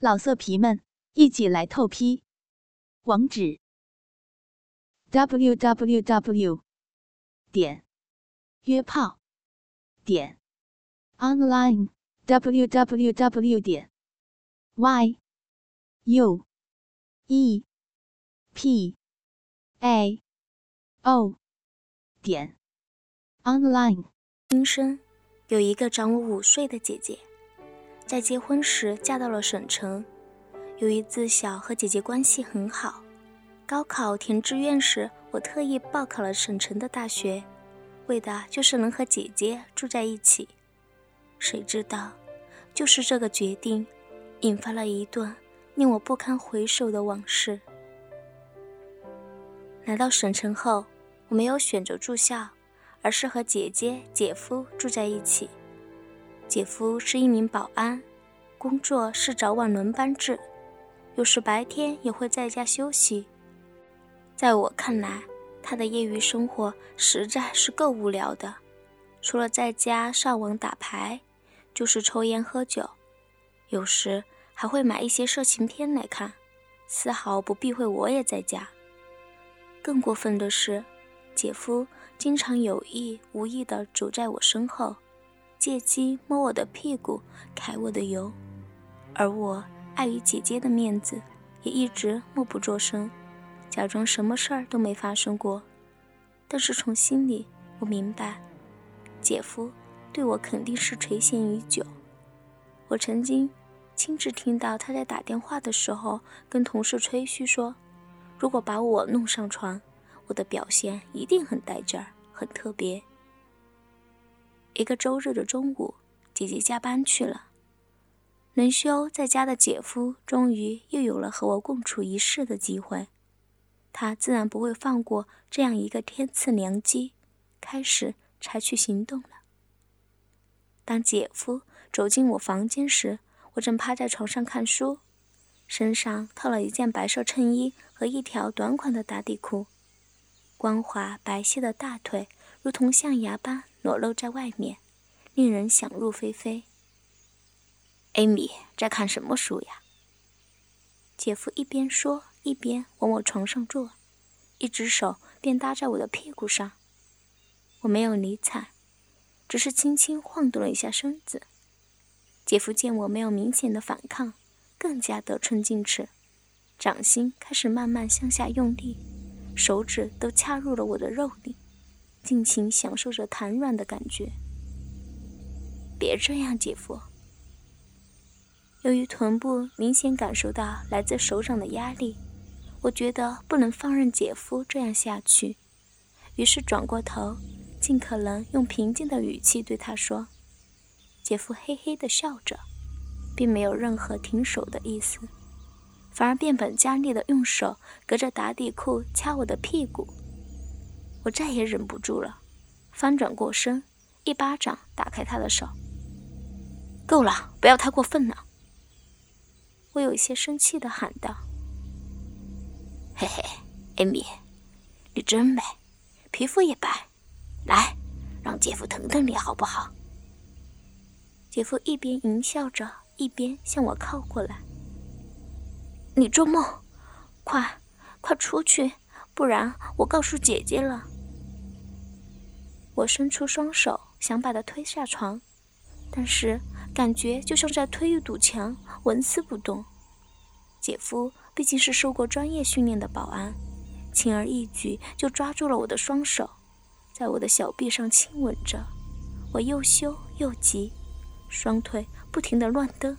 老色皮们，一起来透批！网址：w w w 点约炮点 online w w w 点 y u e p a o 点 online。今生有一个长我五岁的姐姐。在结婚时嫁到了省城，由于自小和姐姐关系很好，高考填志愿时，我特意报考了省城的大学，为的就是能和姐姐住在一起。谁知道，就是这个决定，引发了一段令我不堪回首的往事。来到省城后，我没有选择住校，而是和姐姐、姐夫住在一起。姐夫是一名保安，工作是早晚轮班制，有时白天也会在家休息。在我看来，他的业余生活实在是够无聊的，除了在家上网打牌，就是抽烟喝酒，有时还会买一些色情片来看，丝毫不避讳我也在家。更过分的是，姐夫经常有意无意地走在我身后。借机摸我的屁股，揩我的油，而我碍于姐姐的面子，也一直默不作声，假装什么事儿都没发生过。但是从心里，我明白，姐夫对我肯定是垂涎已久。我曾经亲自听到他在打电话的时候跟同事吹嘘说：“如果把我弄上床，我的表现一定很带劲儿，很特别。”一个周日的中午，姐姐加班去了，轮休在家的姐夫终于又有了和我共处一室的机会，他自然不会放过这样一个天赐良机，开始采取行动了。当姐夫走进我房间时，我正趴在床上看书，身上套了一件白色衬衣和一条短款的打底裤，光滑白皙的大腿如同象牙般。裸露在外面，令人想入非非。艾米在看什么书呀？姐夫一边说一边往我床上坐，一只手便搭在我的屁股上。我没有理睬，只是轻轻晃动了一下身子。姐夫见我没有明显的反抗，更加得寸进尺，掌心开始慢慢向下用力，手指都掐入了我的肉里。尽情享受着弹软的感觉。别这样，姐夫。由于臀部明显感受到来自手掌的压力，我觉得不能放任姐夫这样下去，于是转过头，尽可能用平静的语气对他说：“姐夫，嘿嘿的笑着，并没有任何停手的意思，反而变本加厉的用手隔着打底裤掐我的屁股。”我再也忍不住了，翻转过身，一巴掌打开他的手。够了，不要太过分了！我有些生气的喊道：“嘿嘿，艾米，你真美，皮肤也白，来，让姐夫疼疼你好不好？”姐夫一边淫笑着，一边向我靠过来。“你做梦，快，快出去！”不然我告诉姐姐了。我伸出双手想把他推下床，但是感觉就像在推一堵墙，纹丝不动。姐夫毕竟是受过专业训练的保安，轻而易举就抓住了我的双手，在我的小臂上亲吻着。我又羞又急，双腿不停地乱蹬，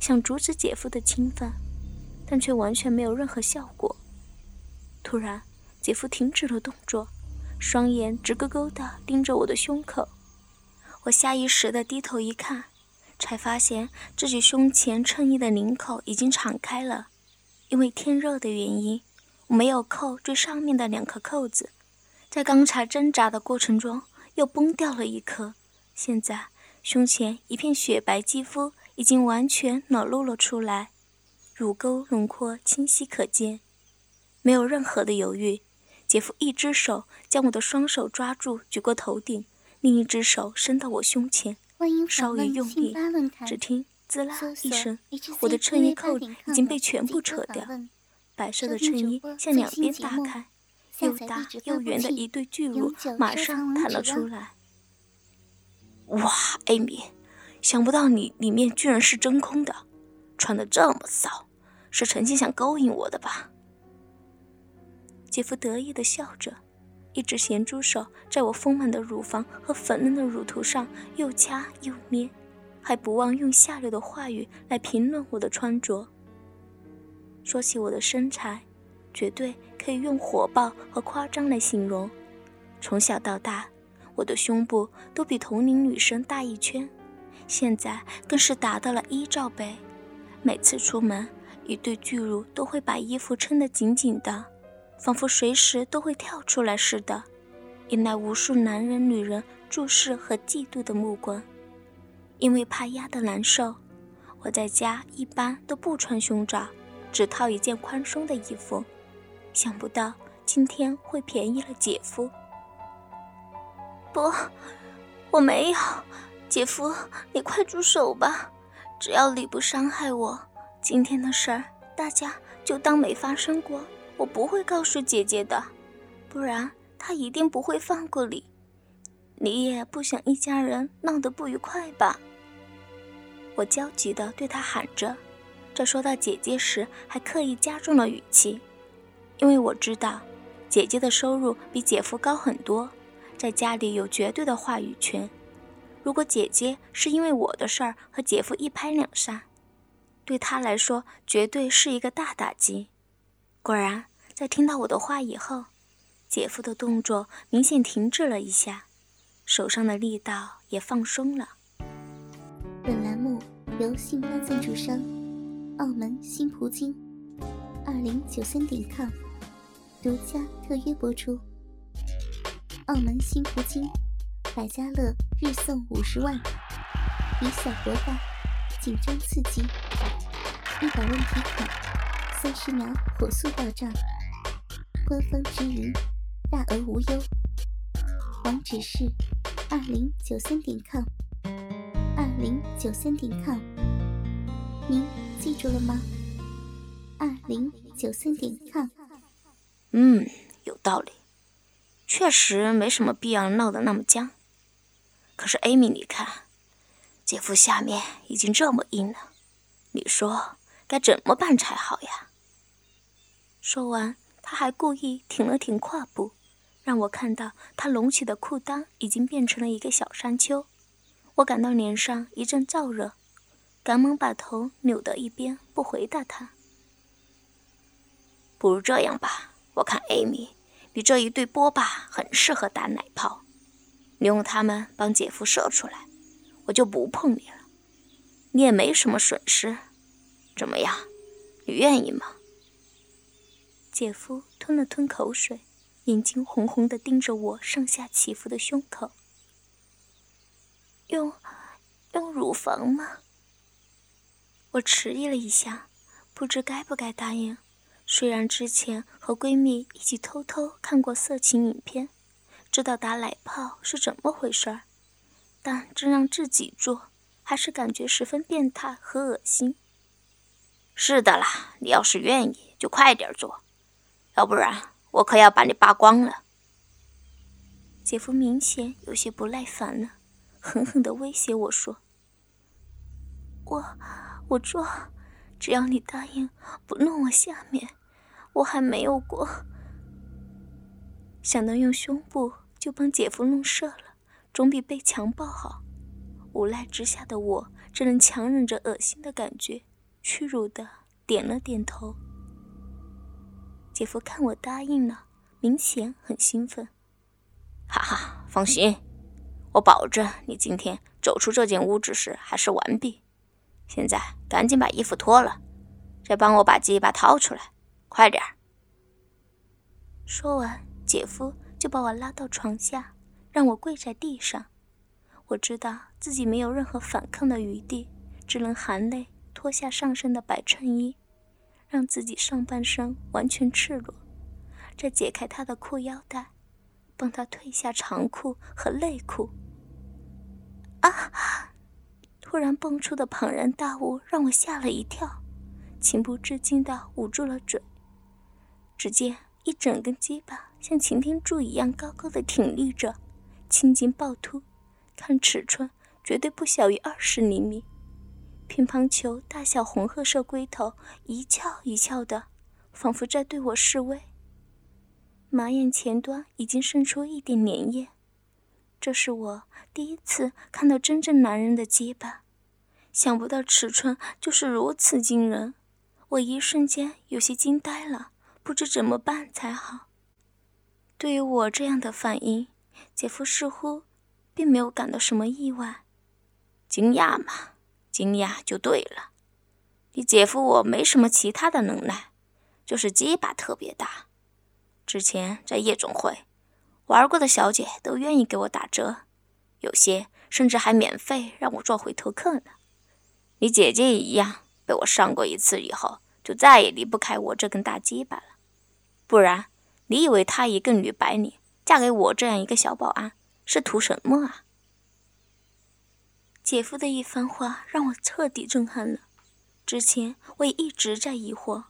想阻止姐夫的侵犯，但却完全没有任何效果。突然。姐夫停止了动作，双眼直勾勾地盯着我的胸口。我下意识地低头一看，才发现自己胸前衬衣的领口已经敞开了。因为天热的原因，我没有扣最上面的两颗扣子，在刚才挣扎的过程中又崩掉了一颗。现在胸前一片雪白肌肤已经完全裸露了出来，乳沟轮廓清晰可见，没有任何的犹豫。姐夫一只手将我的双手抓住，举过头顶，另一只手伸到我胸前，稍一用力，只听“滋啦一声，我的衬衣扣已经被全部扯掉，白色的衬衣向两边打开，又大又圆的一对巨乳马上弹了出来。哇，艾米，想不到你里面居然是真空的，穿的这么骚，是诚心想勾引我的吧？姐夫得意的笑着，一只咸猪手在我丰满的乳房和粉嫩的乳头上又掐又捏。还不忘用下流的话语来评论我的穿着。说起我的身材，绝对可以用火爆和夸张来形容。从小到大，我的胸部都比同龄女生大一圈，现在更是达到了一罩杯。每次出门，一对巨乳都会把衣服撑得紧紧的，仿佛随时都会跳出来似的，引来无数男人、女人注视和嫉妒的目光。因为怕压得难受，我在家一般都不穿胸罩，只套一件宽松的衣服。想不到今天会便宜了姐夫。不，我没有，姐夫，你快住手吧！只要你不伤害我，今天的事儿大家就当没发生过。我不会告诉姐姐的，不然她一定不会放过你。你也不想一家人闹得不愉快吧？我焦急地对他喊着，在说到姐姐时还刻意加重了语气，因为我知道姐姐的收入比姐夫高很多，在家里有绝对的话语权。如果姐姐是因为我的事儿和姐夫一拍两散，对他来说绝对是一个大打击。果然，在听到我的话以后，姐夫的动作明显停滞了一下，手上的力道也放松了。本栏目由信发赞助商澳门新葡京二零九三点 com 独家特约播出。澳门新葡京百家乐日送五十万，以小博大，紧张刺激，一百问题卡，三十秒火速到账，官方直营，大额无忧。网址是二零九三点 com。二零九三点 com，您记住了吗？二零九三点 com。嗯，有道理，确实没什么必要闹得那么僵。可是艾米，你看，姐夫下面已经这么硬了，你说该怎么办才好呀？说完，他还故意挺了挺胯部，让我看到他隆起的裤裆已经变成了一个小山丘。我感到脸上一阵燥热，赶忙把头扭到一边，不回答他。不如这样吧，我看艾米，你这一对波霸很适合打奶泡，你用它们帮姐夫射出来，我就不碰你了，你也没什么损失，怎么样？你愿意吗？姐夫吞了吞口水，眼睛红红的盯着我上下起伏的胸口。用用乳房吗？我迟疑了一下，不知该不该答应。虽然之前和闺蜜一起偷偷看过色情影片，知道打奶泡是怎么回事儿，但真让自己做，还是感觉十分变态和恶心。是的啦，你要是愿意，就快点做，要不然我可要把你扒光了。姐夫明显有些不耐烦了。狠狠地威胁我说：“我我做，只要你答应不弄我下面，我还没有过。”想到用胸部就帮姐夫弄射了，总比被强暴好。无奈之下的我，只能强忍着恶心的感觉，屈辱的点了点头。姐夫看我答应了，明显很兴奋。哈哈，放心。我保证，你今天走出这间屋子时还是完毕。现在赶紧把衣服脱了，再帮我把鸡巴掏出来，快点儿！说完，姐夫就把我拉到床下，让我跪在地上。我知道自己没有任何反抗的余地，只能含泪脱下上身的白衬衣，让自己上半身完全赤裸，再解开他的裤腰带，帮他褪下长裤和内裤。啊！突然蹦出的庞然大物让我吓了一跳，情不自禁地捂住了嘴。只见一整根鸡巴像擎天柱一样高高的挺立着，青筋暴突，看尺寸绝对不小于二十厘米。乒乓球大小红褐色龟头一翘一翘的，仿佛在对我示威。马眼前端已经渗出一点粘液，这是我第一次看到真正男人的鸡巴，想不到尺寸就是如此惊人，我一瞬间有些惊呆了。不知怎么办才好。对于我这样的反应，姐夫似乎并没有感到什么意外。惊讶吗，惊讶就对了。你姐夫我没什么其他的能耐，就是鸡巴特别大。之前在夜总会玩过的小姐都愿意给我打折，有些甚至还免费让我做回头客呢。你姐姐也一样，被我上过一次以后，就再也离不开我这根大鸡巴了。不然，你以为她一个女白领嫁给我这样一个小保安是图什么啊？姐夫的一番话让我彻底震撼了。之前我也一直在疑惑，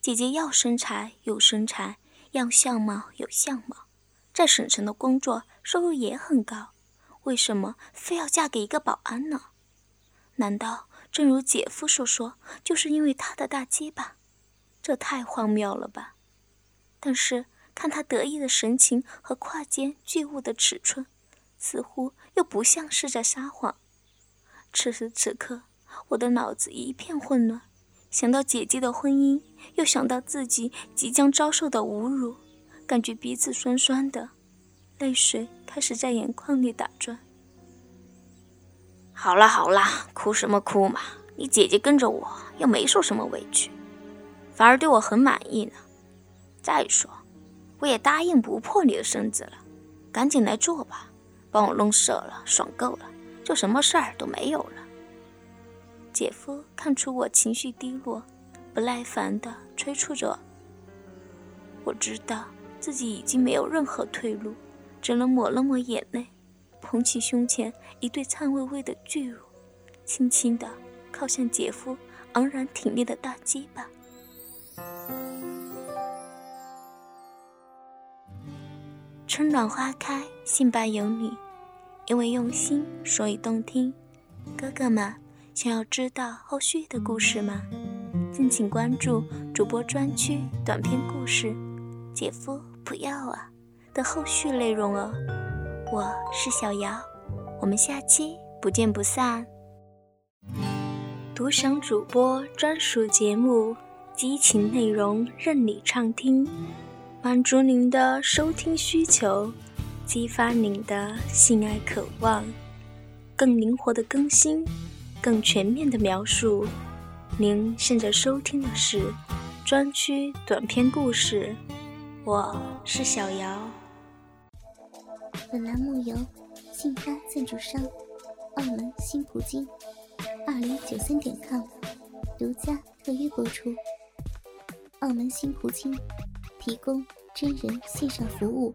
姐姐要身材有身材，要相貌有相貌，在省城的工作收入也很高，为什么非要嫁给一个保安呢？难道正如姐夫所说，就是因为他的大鸡巴？这太荒谬了吧！但是看他得意的神情和胯间巨物的尺寸，似乎又不像是在撒谎。此时此刻，我的脑子一片混乱，想到姐姐的婚姻，又想到自己即将遭受的侮辱，感觉鼻子酸酸的，泪水开始在眼眶里打转。好了好了，哭什么哭嘛！你姐姐跟着我又没受什么委屈，反而对我很满意呢。再说，我也答应不破你的身子了，赶紧来做吧，帮我弄射了，爽够了，就什么事儿都没有了。姐夫看出我情绪低落，不耐烦地催促着。我知道自己已经没有任何退路，只能抹了抹眼泪，捧起胸前一对颤巍巍的巨乳，轻轻地靠向姐夫昂然挺立的大鸡巴。春暖花开，杏瓣有你。因为用心，所以动听。哥哥们，想要知道后续的故事吗？敬请关注主播专区短篇故事《姐夫不要啊》的后续内容哦。我是小瑶，我们下期不见不散。独享主播专属节目，激情内容任你畅听。满足您的收听需求，激发您的性爱渴望，更灵活的更新，更全面的描述。您现在收听的是专区短篇故事，我是小姚。本栏目由信发赞助商澳门新葡京二零九三点 com 独家特约播出。澳门新葡京。提供真人线上服务